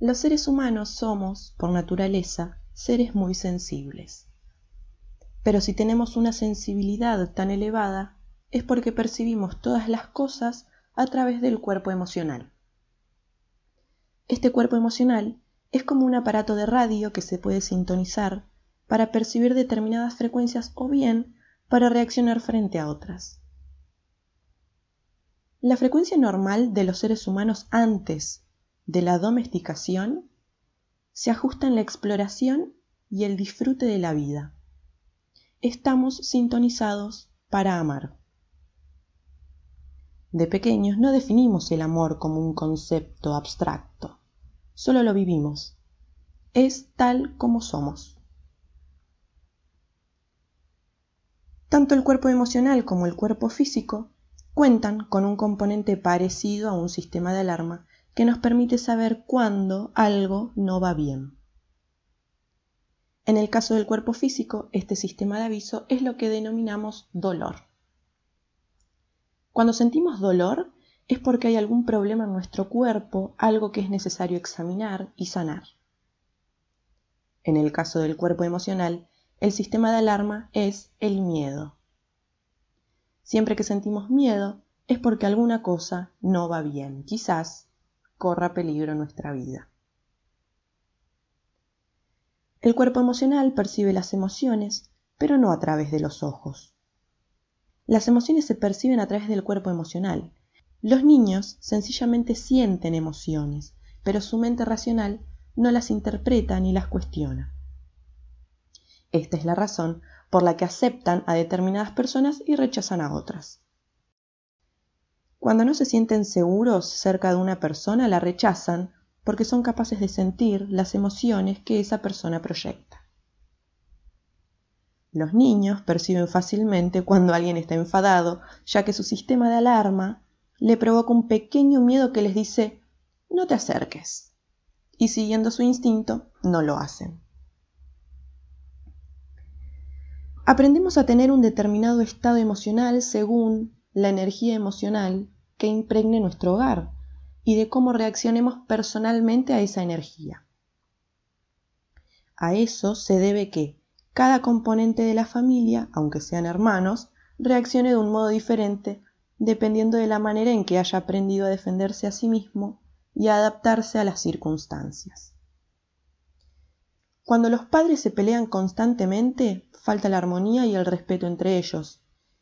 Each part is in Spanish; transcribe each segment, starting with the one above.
Los seres humanos somos, por naturaleza, seres muy sensibles. Pero si tenemos una sensibilidad tan elevada, es porque percibimos todas las cosas a través del cuerpo emocional. Este cuerpo emocional es como un aparato de radio que se puede sintonizar para percibir determinadas frecuencias o bien para reaccionar frente a otras. La frecuencia normal de los seres humanos antes de la domesticación se ajusta en la exploración y el disfrute de la vida. Estamos sintonizados para amar. De pequeños no definimos el amor como un concepto abstracto, solo lo vivimos. Es tal como somos. Tanto el cuerpo emocional como el cuerpo físico cuentan con un componente parecido a un sistema de alarma que nos permite saber cuándo algo no va bien. En el caso del cuerpo físico, este sistema de aviso es lo que denominamos dolor. Cuando sentimos dolor es porque hay algún problema en nuestro cuerpo, algo que es necesario examinar y sanar. En el caso del cuerpo emocional, el sistema de alarma es el miedo. Siempre que sentimos miedo es porque alguna cosa no va bien, quizás corra peligro nuestra vida. El cuerpo emocional percibe las emociones, pero no a través de los ojos. Las emociones se perciben a través del cuerpo emocional. Los niños sencillamente sienten emociones, pero su mente racional no las interpreta ni las cuestiona. Esta es la razón por la que aceptan a determinadas personas y rechazan a otras. Cuando no se sienten seguros cerca de una persona, la rechazan porque son capaces de sentir las emociones que esa persona proyecta. Los niños perciben fácilmente cuando alguien está enfadado, ya que su sistema de alarma le provoca un pequeño miedo que les dice no te acerques. Y siguiendo su instinto, no lo hacen. Aprendemos a tener un determinado estado emocional según la energía emocional que impregne nuestro hogar y de cómo reaccionemos personalmente a esa energía. A eso se debe que cada componente de la familia, aunque sean hermanos, reaccione de un modo diferente dependiendo de la manera en que haya aprendido a defenderse a sí mismo y a adaptarse a las circunstancias. Cuando los padres se pelean constantemente, falta la armonía y el respeto entre ellos,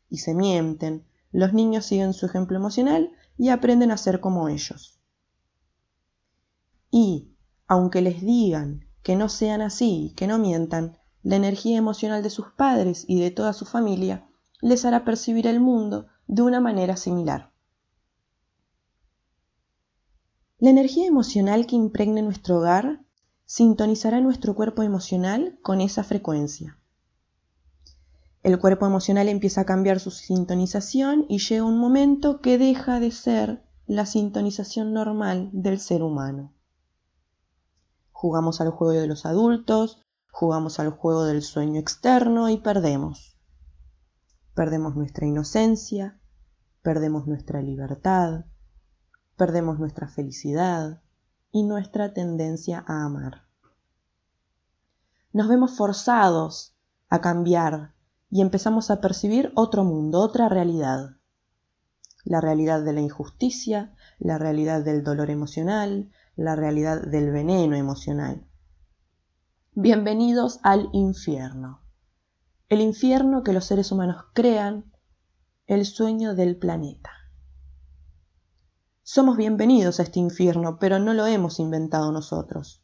y se mienten, los niños siguen su ejemplo emocional y aprenden a ser como ellos. Y, aunque les digan que no sean así, que no mientan, la energía emocional de sus padres y de toda su familia les hará percibir el mundo de una manera similar. La energía emocional que impregne nuestro hogar sintonizará nuestro cuerpo emocional con esa frecuencia. El cuerpo emocional empieza a cambiar su sintonización y llega un momento que deja de ser la sintonización normal del ser humano. Jugamos al juego de los adultos, jugamos al juego del sueño externo y perdemos. Perdemos nuestra inocencia, perdemos nuestra libertad, perdemos nuestra felicidad, y nuestra tendencia a amar. Nos vemos forzados a cambiar y empezamos a percibir otro mundo, otra realidad. La realidad de la injusticia, la realidad del dolor emocional, la realidad del veneno emocional. Bienvenidos al infierno. El infierno que los seres humanos crean, el sueño del planeta. Somos bienvenidos a este infierno, pero no lo hemos inventado nosotros.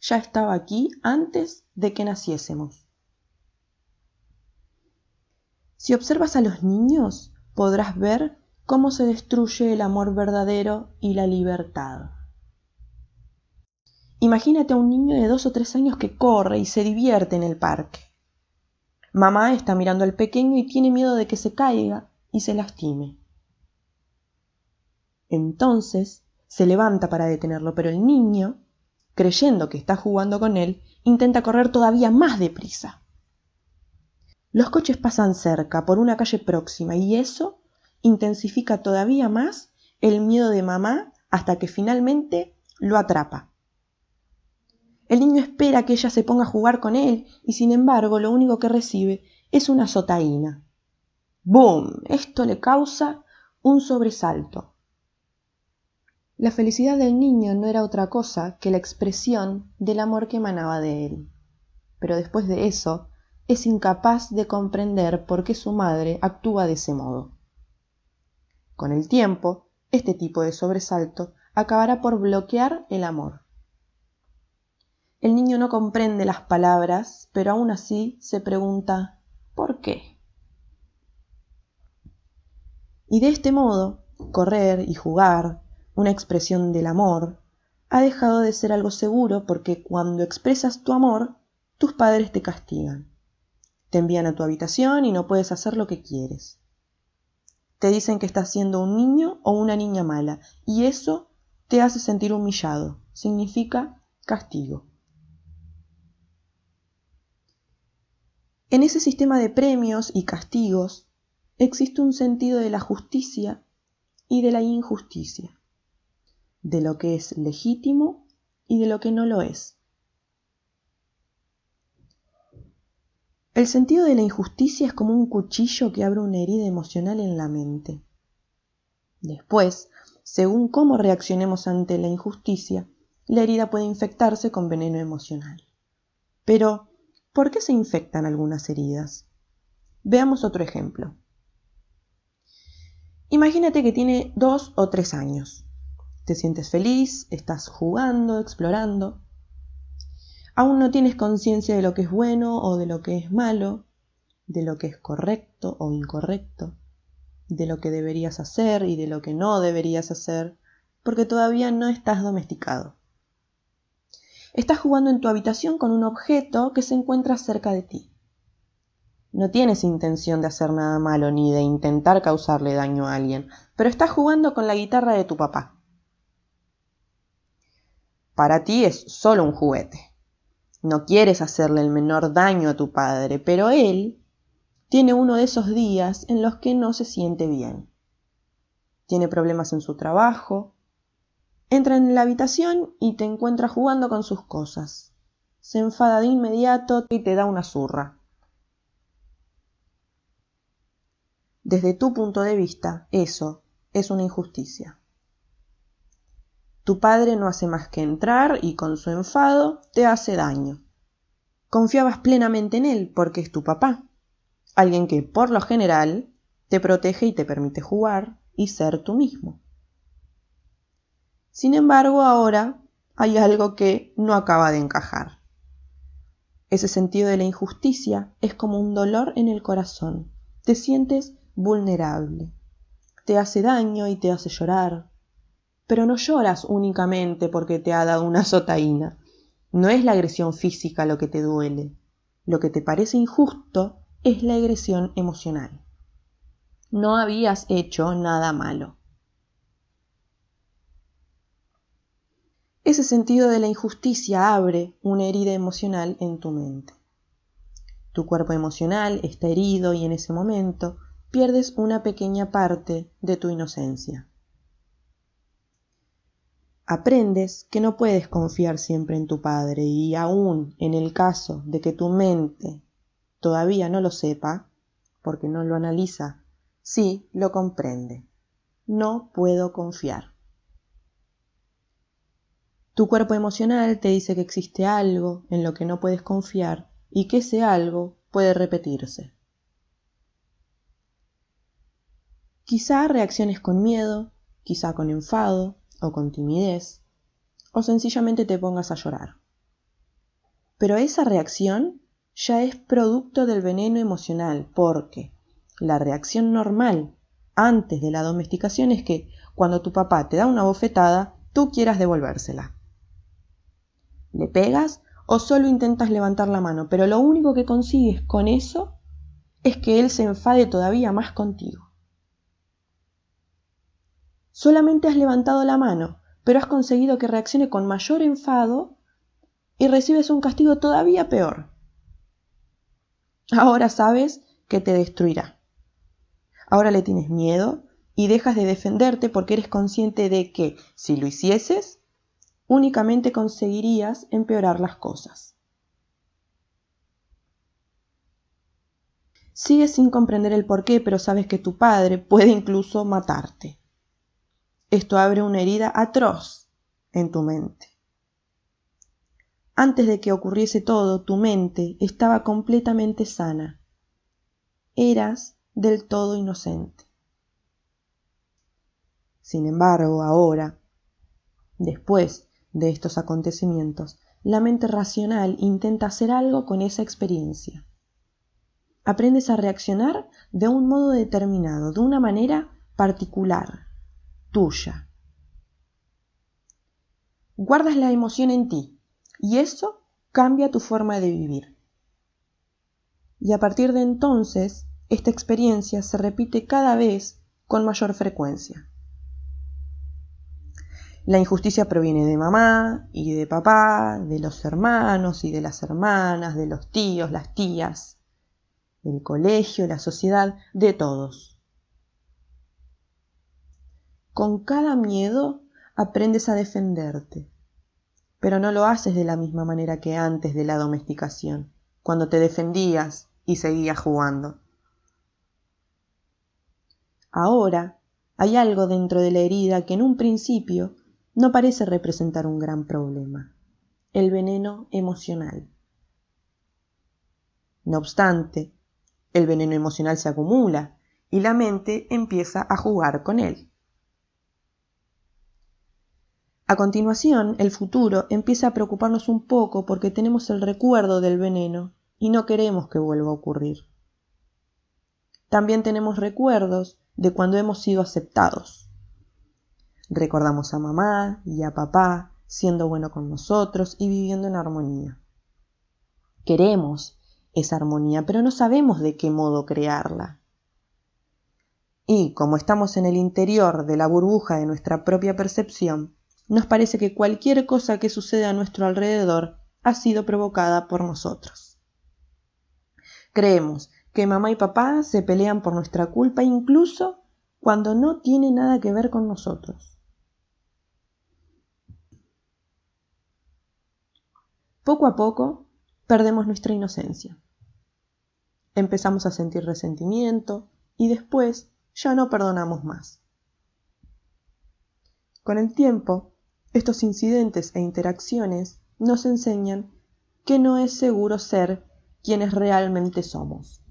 Ya estaba aquí antes de que naciésemos. Si observas a los niños, podrás ver cómo se destruye el amor verdadero y la libertad. Imagínate a un niño de dos o tres años que corre y se divierte en el parque. Mamá está mirando al pequeño y tiene miedo de que se caiga y se lastime. Entonces se levanta para detenerlo, pero el niño, creyendo que está jugando con él, intenta correr todavía más deprisa. Los coches pasan cerca, por una calle próxima, y eso intensifica todavía más el miedo de mamá hasta que finalmente lo atrapa. El niño espera que ella se ponga a jugar con él y sin embargo lo único que recibe es una sotaína. ¡Boom! Esto le causa un sobresalto. La felicidad del niño no era otra cosa que la expresión del amor que emanaba de él. Pero después de eso, es incapaz de comprender por qué su madre actúa de ese modo. Con el tiempo, este tipo de sobresalto acabará por bloquear el amor. El niño no comprende las palabras, pero aún así se pregunta ¿por qué? Y de este modo, correr y jugar, una expresión del amor, ha dejado de ser algo seguro porque cuando expresas tu amor, tus padres te castigan. Te envían a tu habitación y no puedes hacer lo que quieres. Te dicen que estás siendo un niño o una niña mala y eso te hace sentir humillado. Significa castigo. En ese sistema de premios y castigos existe un sentido de la justicia y de la injusticia de lo que es legítimo y de lo que no lo es. El sentido de la injusticia es como un cuchillo que abre una herida emocional en la mente. Después, según cómo reaccionemos ante la injusticia, la herida puede infectarse con veneno emocional. Pero, ¿por qué se infectan algunas heridas? Veamos otro ejemplo. Imagínate que tiene dos o tres años. Te sientes feliz, estás jugando, explorando. Aún no tienes conciencia de lo que es bueno o de lo que es malo, de lo que es correcto o incorrecto, de lo que deberías hacer y de lo que no deberías hacer, porque todavía no estás domesticado. Estás jugando en tu habitación con un objeto que se encuentra cerca de ti. No tienes intención de hacer nada malo ni de intentar causarle daño a alguien, pero estás jugando con la guitarra de tu papá. Para ti es solo un juguete. No quieres hacerle el menor daño a tu padre, pero él tiene uno de esos días en los que no se siente bien. Tiene problemas en su trabajo. Entra en la habitación y te encuentra jugando con sus cosas. Se enfada de inmediato y te da una zurra. Desde tu punto de vista, eso es una injusticia. Tu padre no hace más que entrar y con su enfado te hace daño. Confiabas plenamente en él porque es tu papá, alguien que por lo general te protege y te permite jugar y ser tú mismo. Sin embargo, ahora hay algo que no acaba de encajar. Ese sentido de la injusticia es como un dolor en el corazón. Te sientes vulnerable. Te hace daño y te hace llorar, pero no lloras únicamente porque te ha dado una sotaína. No es la agresión física lo que te duele. Lo que te parece injusto es la agresión emocional. No habías hecho nada malo. Ese sentido de la injusticia abre una herida emocional en tu mente. Tu cuerpo emocional está herido y en ese momento pierdes una pequeña parte de tu inocencia aprendes que no puedes confiar siempre en tu padre y aún en el caso de que tu mente todavía no lo sepa, porque no lo analiza, sí lo comprende. No puedo confiar. Tu cuerpo emocional te dice que existe algo en lo que no puedes confiar y que ese algo puede repetirse. Quizá reacciones con miedo, quizá con enfado, o con timidez, o sencillamente te pongas a llorar. Pero esa reacción ya es producto del veneno emocional, porque la reacción normal antes de la domesticación es que cuando tu papá te da una bofetada, tú quieras devolvérsela. Le pegas o solo intentas levantar la mano, pero lo único que consigues con eso es que él se enfade todavía más contigo. Solamente has levantado la mano, pero has conseguido que reaccione con mayor enfado y recibes un castigo todavía peor. Ahora sabes que te destruirá. Ahora le tienes miedo y dejas de defenderte porque eres consciente de que si lo hicieses, únicamente conseguirías empeorar las cosas. Sigues sin comprender el porqué, pero sabes que tu padre puede incluso matarte. Esto abre una herida atroz en tu mente. Antes de que ocurriese todo, tu mente estaba completamente sana. Eras del todo inocente. Sin embargo, ahora, después de estos acontecimientos, la mente racional intenta hacer algo con esa experiencia. Aprendes a reaccionar de un modo determinado, de una manera particular, tuya. Guardas la emoción en ti, y eso cambia tu forma de vivir. Y a partir de entonces, esta experiencia se repite cada vez con mayor frecuencia. La injusticia proviene de mamá y de papá, de los hermanos y de las hermanas, de los tíos, las tías, del colegio, la sociedad, de todos. Con cada miedo aprendes a defenderte, pero no lo haces de la misma manera que antes de la domesticación, cuando te defendías y seguías jugando. Ahora hay algo dentro de la herida que en un principio no parece representar un gran problema, el veneno emocional. No obstante, el veneno emocional se acumula y la mente empieza a jugar con él. A continuación, el futuro empieza a preocuparnos un poco porque tenemos el recuerdo del veneno y no queremos que vuelva a ocurrir. También tenemos recuerdos de cuando hemos sido aceptados. Recordamos a mamá y a papá siendo bueno con nosotros y viviendo en armonía. Queremos esa armonía, pero no sabemos de qué modo crearla. Y como estamos en el interior de la burbuja de nuestra propia percepción, nos parece que cualquier cosa que sucede a nuestro alrededor ha sido provocada por nosotros. Creemos que mamá y papá se pelean por nuestra culpa incluso cuando no tiene nada que ver con nosotros. Poco a poco perdemos nuestra inocencia. Empezamos a sentir resentimiento y después ya no perdonamos más. Con el tiempo estos incidentes e interacciones nos enseñan que no es seguro ser quienes realmente somos.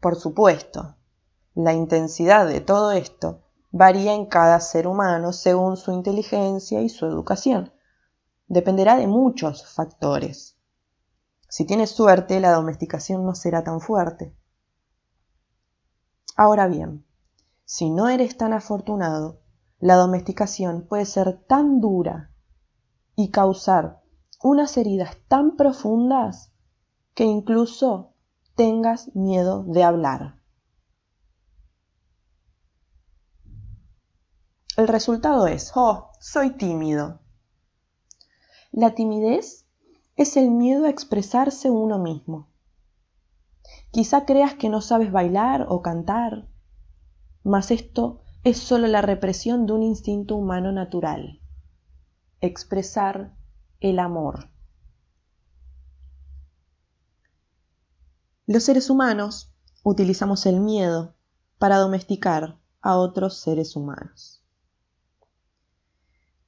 Por supuesto, la intensidad de todo esto varía en cada ser humano según su inteligencia y su educación. Dependerá de muchos factores. Si tienes suerte, la domesticación no será tan fuerte. Ahora bien, si no eres tan afortunado, la domesticación puede ser tan dura y causar unas heridas tan profundas que incluso tengas miedo de hablar. El resultado es, oh, soy tímido. La timidez es el miedo a expresarse uno mismo. Quizá creas que no sabes bailar o cantar, mas esto es sólo la represión de un instinto humano natural, expresar el amor. Los seres humanos utilizamos el miedo para domesticar a otros seres humanos.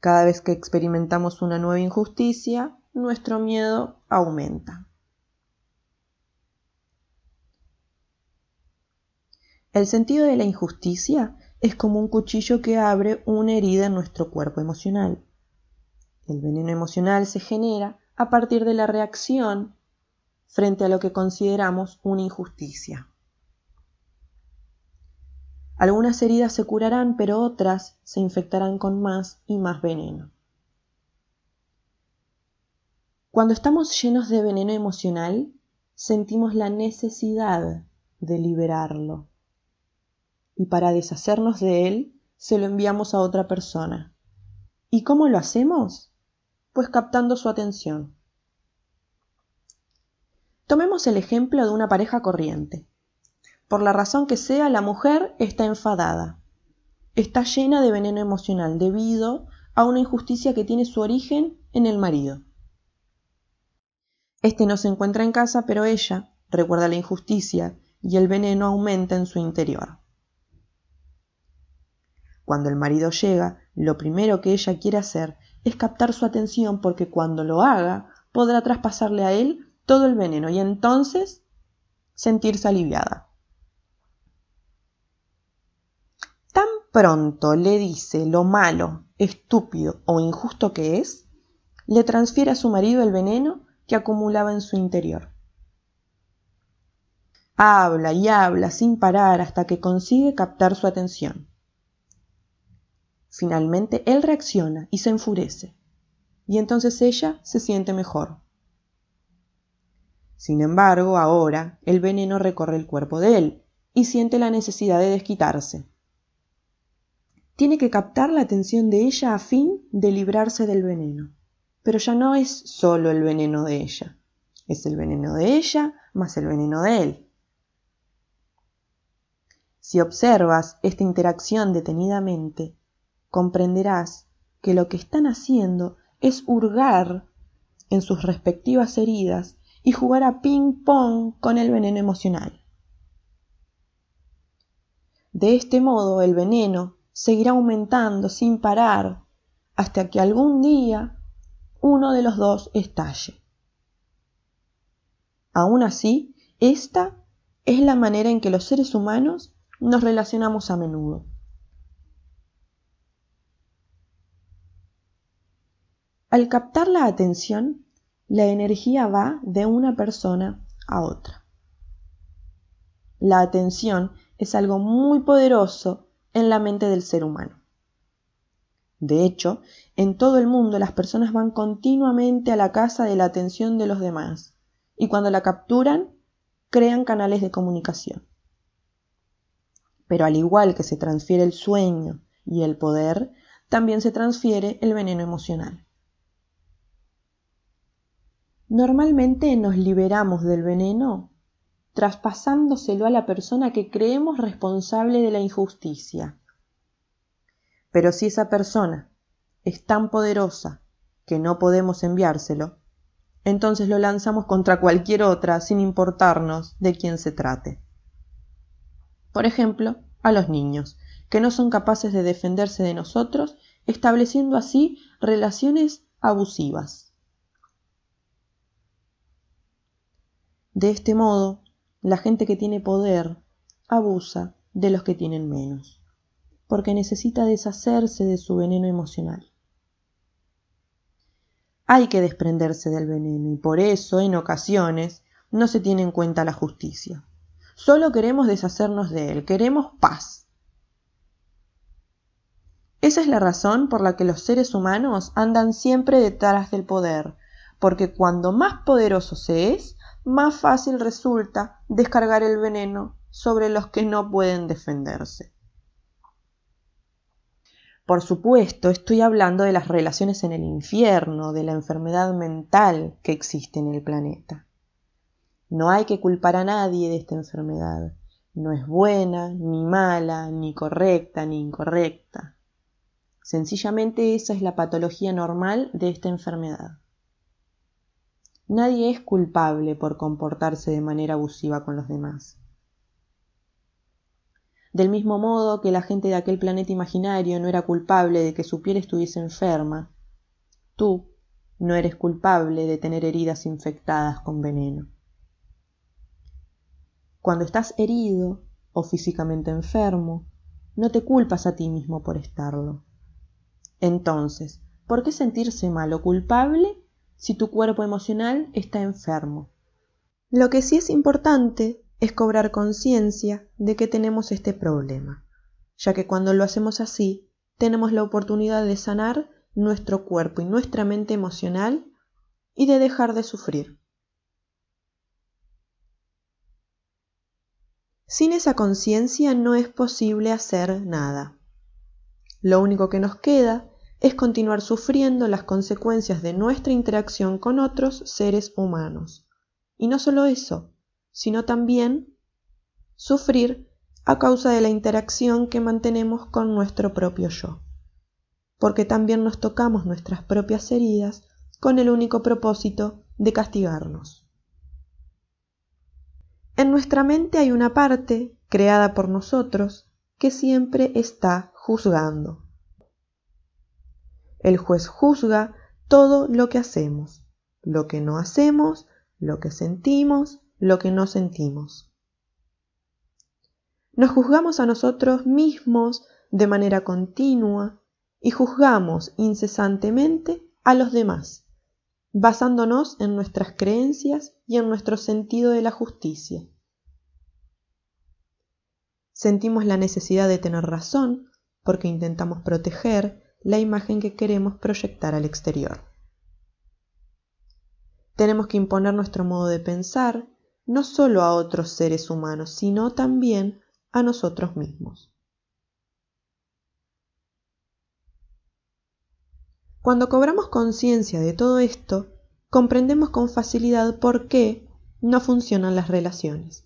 Cada vez que experimentamos una nueva injusticia, nuestro miedo aumenta. El sentido de la injusticia es como un cuchillo que abre una herida en nuestro cuerpo emocional. El veneno emocional se genera a partir de la reacción frente a lo que consideramos una injusticia. Algunas heridas se curarán, pero otras se infectarán con más y más veneno. Cuando estamos llenos de veneno emocional, sentimos la necesidad de liberarlo y para deshacernos de él se lo enviamos a otra persona. ¿Y cómo lo hacemos? Pues captando su atención. Tomemos el ejemplo de una pareja corriente. Por la razón que sea, la mujer está enfadada. Está llena de veneno emocional debido a una injusticia que tiene su origen en el marido. Este no se encuentra en casa, pero ella recuerda la injusticia y el veneno aumenta en su interior. Cuando el marido llega, lo primero que ella quiere hacer es captar su atención porque cuando lo haga podrá traspasarle a él todo el veneno y entonces sentirse aliviada. Tan pronto le dice lo malo, estúpido o injusto que es, le transfiere a su marido el veneno que acumulaba en su interior. Habla y habla sin parar hasta que consigue captar su atención. Finalmente él reacciona y se enfurece, y entonces ella se siente mejor. Sin embargo, ahora el veneno recorre el cuerpo de él y siente la necesidad de desquitarse. Tiene que captar la atención de ella a fin de librarse del veneno. Pero ya no es solo el veneno de ella, es el veneno de ella más el veneno de él. Si observas esta interacción detenidamente, comprenderás que lo que están haciendo es hurgar en sus respectivas heridas y jugar a ping-pong con el veneno emocional. De este modo el veneno seguirá aumentando sin parar hasta que algún día uno de los dos estalle. Aún así, esta es la manera en que los seres humanos nos relacionamos a menudo. Al captar la atención, la energía va de una persona a otra. La atención es algo muy poderoso en la mente del ser humano. De hecho, en todo el mundo las personas van continuamente a la casa de la atención de los demás y cuando la capturan, crean canales de comunicación. Pero al igual que se transfiere el sueño y el poder, también se transfiere el veneno emocional. Normalmente nos liberamos del veneno traspasándoselo a la persona que creemos responsable de la injusticia. Pero si esa persona es tan poderosa que no podemos enviárselo, entonces lo lanzamos contra cualquier otra sin importarnos de quién se trate. Por ejemplo, a los niños, que no son capaces de defenderse de nosotros, estableciendo así relaciones abusivas. De este modo, la gente que tiene poder abusa de los que tienen menos, porque necesita deshacerse de su veneno emocional. Hay que desprenderse del veneno y por eso, en ocasiones, no se tiene en cuenta la justicia. Solo queremos deshacernos de él, queremos paz. Esa es la razón por la que los seres humanos andan siempre detrás del poder, porque cuando más poderoso se es, más fácil resulta descargar el veneno sobre los que no pueden defenderse. Por supuesto, estoy hablando de las relaciones en el infierno, de la enfermedad mental que existe en el planeta. No hay que culpar a nadie de esta enfermedad. No es buena, ni mala, ni correcta, ni incorrecta. Sencillamente esa es la patología normal de esta enfermedad. Nadie es culpable por comportarse de manera abusiva con los demás. Del mismo modo que la gente de aquel planeta imaginario no era culpable de que su piel estuviese enferma, tú no eres culpable de tener heridas infectadas con veneno. Cuando estás herido o físicamente enfermo, no te culpas a ti mismo por estarlo. Entonces, ¿por qué sentirse mal o culpable si tu cuerpo emocional está enfermo. Lo que sí es importante es cobrar conciencia de que tenemos este problema, ya que cuando lo hacemos así, tenemos la oportunidad de sanar nuestro cuerpo y nuestra mente emocional y de dejar de sufrir. Sin esa conciencia no es posible hacer nada. Lo único que nos queda es continuar sufriendo las consecuencias de nuestra interacción con otros seres humanos. Y no solo eso, sino también sufrir a causa de la interacción que mantenemos con nuestro propio yo. porque también nos tocamos nuestras propias heridas con el único propósito de castigarnos. En nuestra mente hay una parte, creada por nosotros, que siempre está juzgando. El juez juzga todo lo que hacemos, lo que no hacemos, lo que sentimos, lo que no sentimos. Nos juzgamos a nosotros mismos de manera continua y juzgamos incesantemente a los demás, basándonos en nuestras creencias y en nuestro sentido de la justicia. Sentimos la necesidad de tener razón porque intentamos proteger la imagen que queremos proyectar al exterior. Tenemos que imponer nuestro modo de pensar no solo a otros seres humanos, sino también a nosotros mismos. Cuando cobramos conciencia de todo esto, comprendemos con facilidad por qué no funcionan las relaciones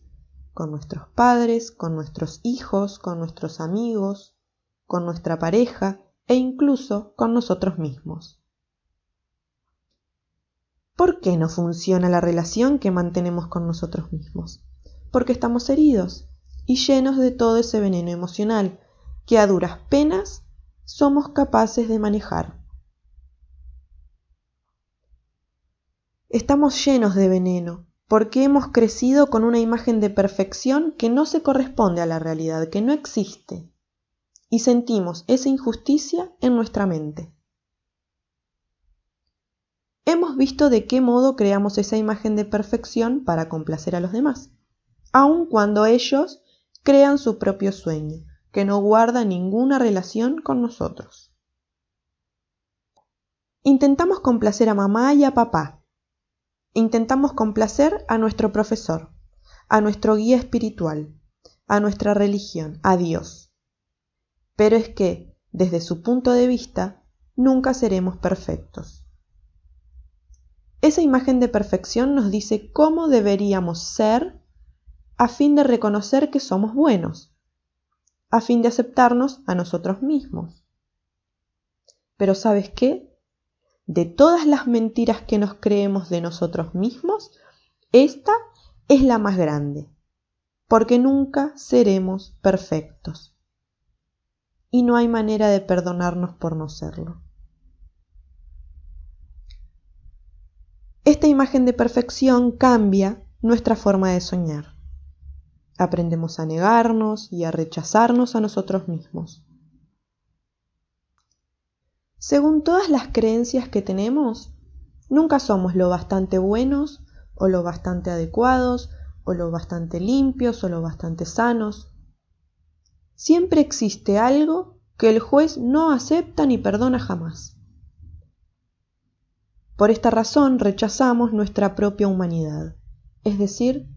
con nuestros padres, con nuestros hijos, con nuestros amigos, con nuestra pareja e incluso con nosotros mismos. ¿Por qué no funciona la relación que mantenemos con nosotros mismos? Porque estamos heridos y llenos de todo ese veneno emocional que a duras penas somos capaces de manejar. Estamos llenos de veneno porque hemos crecido con una imagen de perfección que no se corresponde a la realidad, que no existe, y sentimos esa injusticia en nuestra mente. Hemos visto de qué modo creamos esa imagen de perfección para complacer a los demás, aun cuando ellos crean su propio sueño, que no guarda ninguna relación con nosotros. Intentamos complacer a mamá y a papá, intentamos complacer a nuestro profesor, a nuestro guía espiritual, a nuestra religión, a Dios. Pero es que, desde su punto de vista, nunca seremos perfectos. Esa imagen de perfección nos dice cómo deberíamos ser a fin de reconocer que somos buenos, a fin de aceptarnos a nosotros mismos. Pero ¿sabes qué? de todas las mentiras que nos creemos de nosotros mismos, esta es la más grande, porque nunca seremos perfectos. Y no hay manera de perdonarnos por no serlo. Esta imagen de perfección cambia nuestra forma de soñar. Aprendemos a negarnos y a rechazarnos a nosotros mismos. Según todas las creencias que tenemos, nunca somos lo bastante buenos o lo bastante adecuados o lo bastante limpios o lo bastante sanos. Siempre existe algo que el juez no acepta ni perdona jamás. Por esta razón rechazamos nuestra propia humanidad, es decir,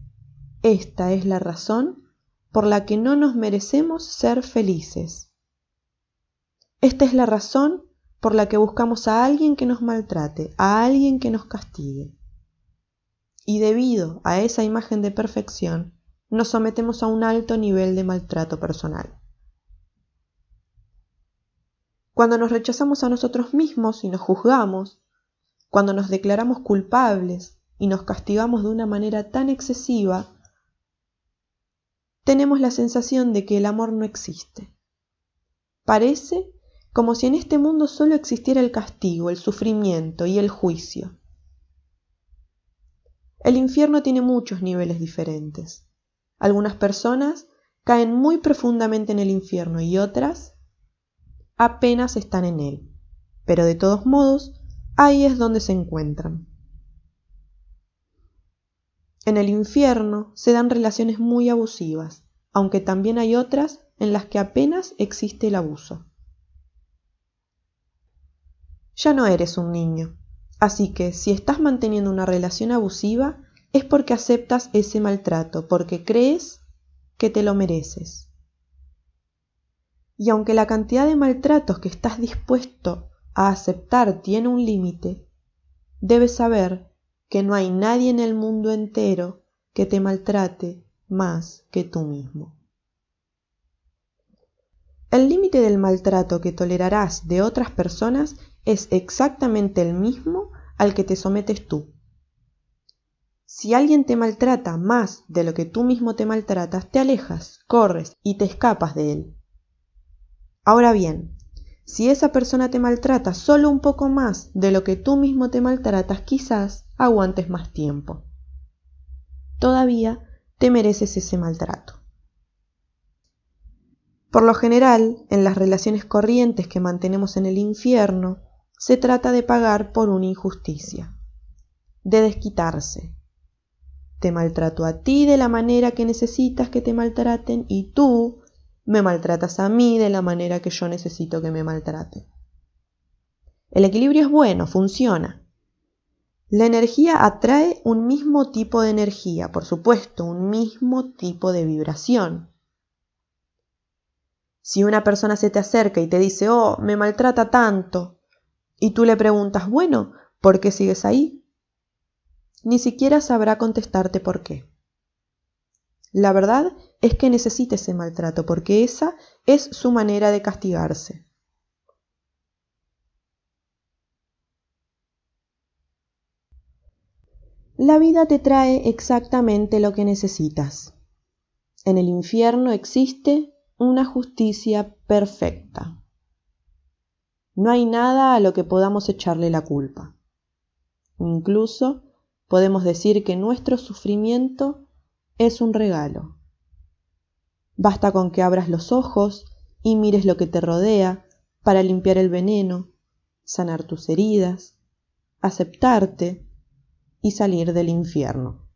esta es la razón por la que no nos merecemos ser felices. Esta es la razón por la que buscamos a alguien que nos maltrate, a alguien que nos castigue. Y debido a esa imagen de perfección, nos sometemos a un alto nivel de maltrato personal. Cuando nos rechazamos a nosotros mismos y nos juzgamos, cuando nos declaramos culpables y nos castigamos de una manera tan excesiva, tenemos la sensación de que el amor no existe. Parece como si en este mundo solo existiera el castigo, el sufrimiento y el juicio. El infierno tiene muchos niveles diferentes. Algunas personas caen muy profundamente en el infierno y otras apenas están en él, pero de todos modos ahí es donde se encuentran. En el infierno se dan relaciones muy abusivas, aunque también hay otras en las que apenas existe el abuso ya no eres un niño. Así que si estás manteniendo una relación abusiva es porque aceptas ese maltrato, porque crees que te lo mereces. Y aunque la cantidad de maltratos que estás dispuesto a aceptar tiene un límite, debes saber que no hay nadie en el mundo entero que te maltrate más que tú mismo. El límite del maltrato que tolerarás de otras personas es exactamente el mismo al que te sometes tú. Si alguien te maltrata más de lo que tú mismo te maltratas, te alejas, corres y te escapas de él. Ahora bien, si esa persona te maltrata solo un poco más de lo que tú mismo te maltratas, quizás aguantes más tiempo. Todavía te mereces ese maltrato. Por lo general, en las relaciones corrientes que mantenemos en el infierno, se trata de pagar por una injusticia, de desquitarse. Te maltrato a ti de la manera que necesitas que te maltraten y tú me maltratas a mí de la manera que yo necesito que me maltraten. El equilibrio es bueno, funciona. La energía atrae un mismo tipo de energía, por supuesto, un mismo tipo de vibración. Si una persona se te acerca y te dice, oh, me maltrata tanto, y tú le preguntas, bueno, ¿por qué sigues ahí? Ni siquiera sabrá contestarte por qué. La verdad es que necesita ese maltrato, porque esa es su manera de castigarse. La vida te trae exactamente lo que necesitas. En el infierno existe una justicia perfecta. No hay nada a lo que podamos echarle la culpa. Incluso podemos decir que nuestro sufrimiento es un regalo. Basta con que abras los ojos y mires lo que te rodea para limpiar el veneno, sanar tus heridas, aceptarte y salir del infierno.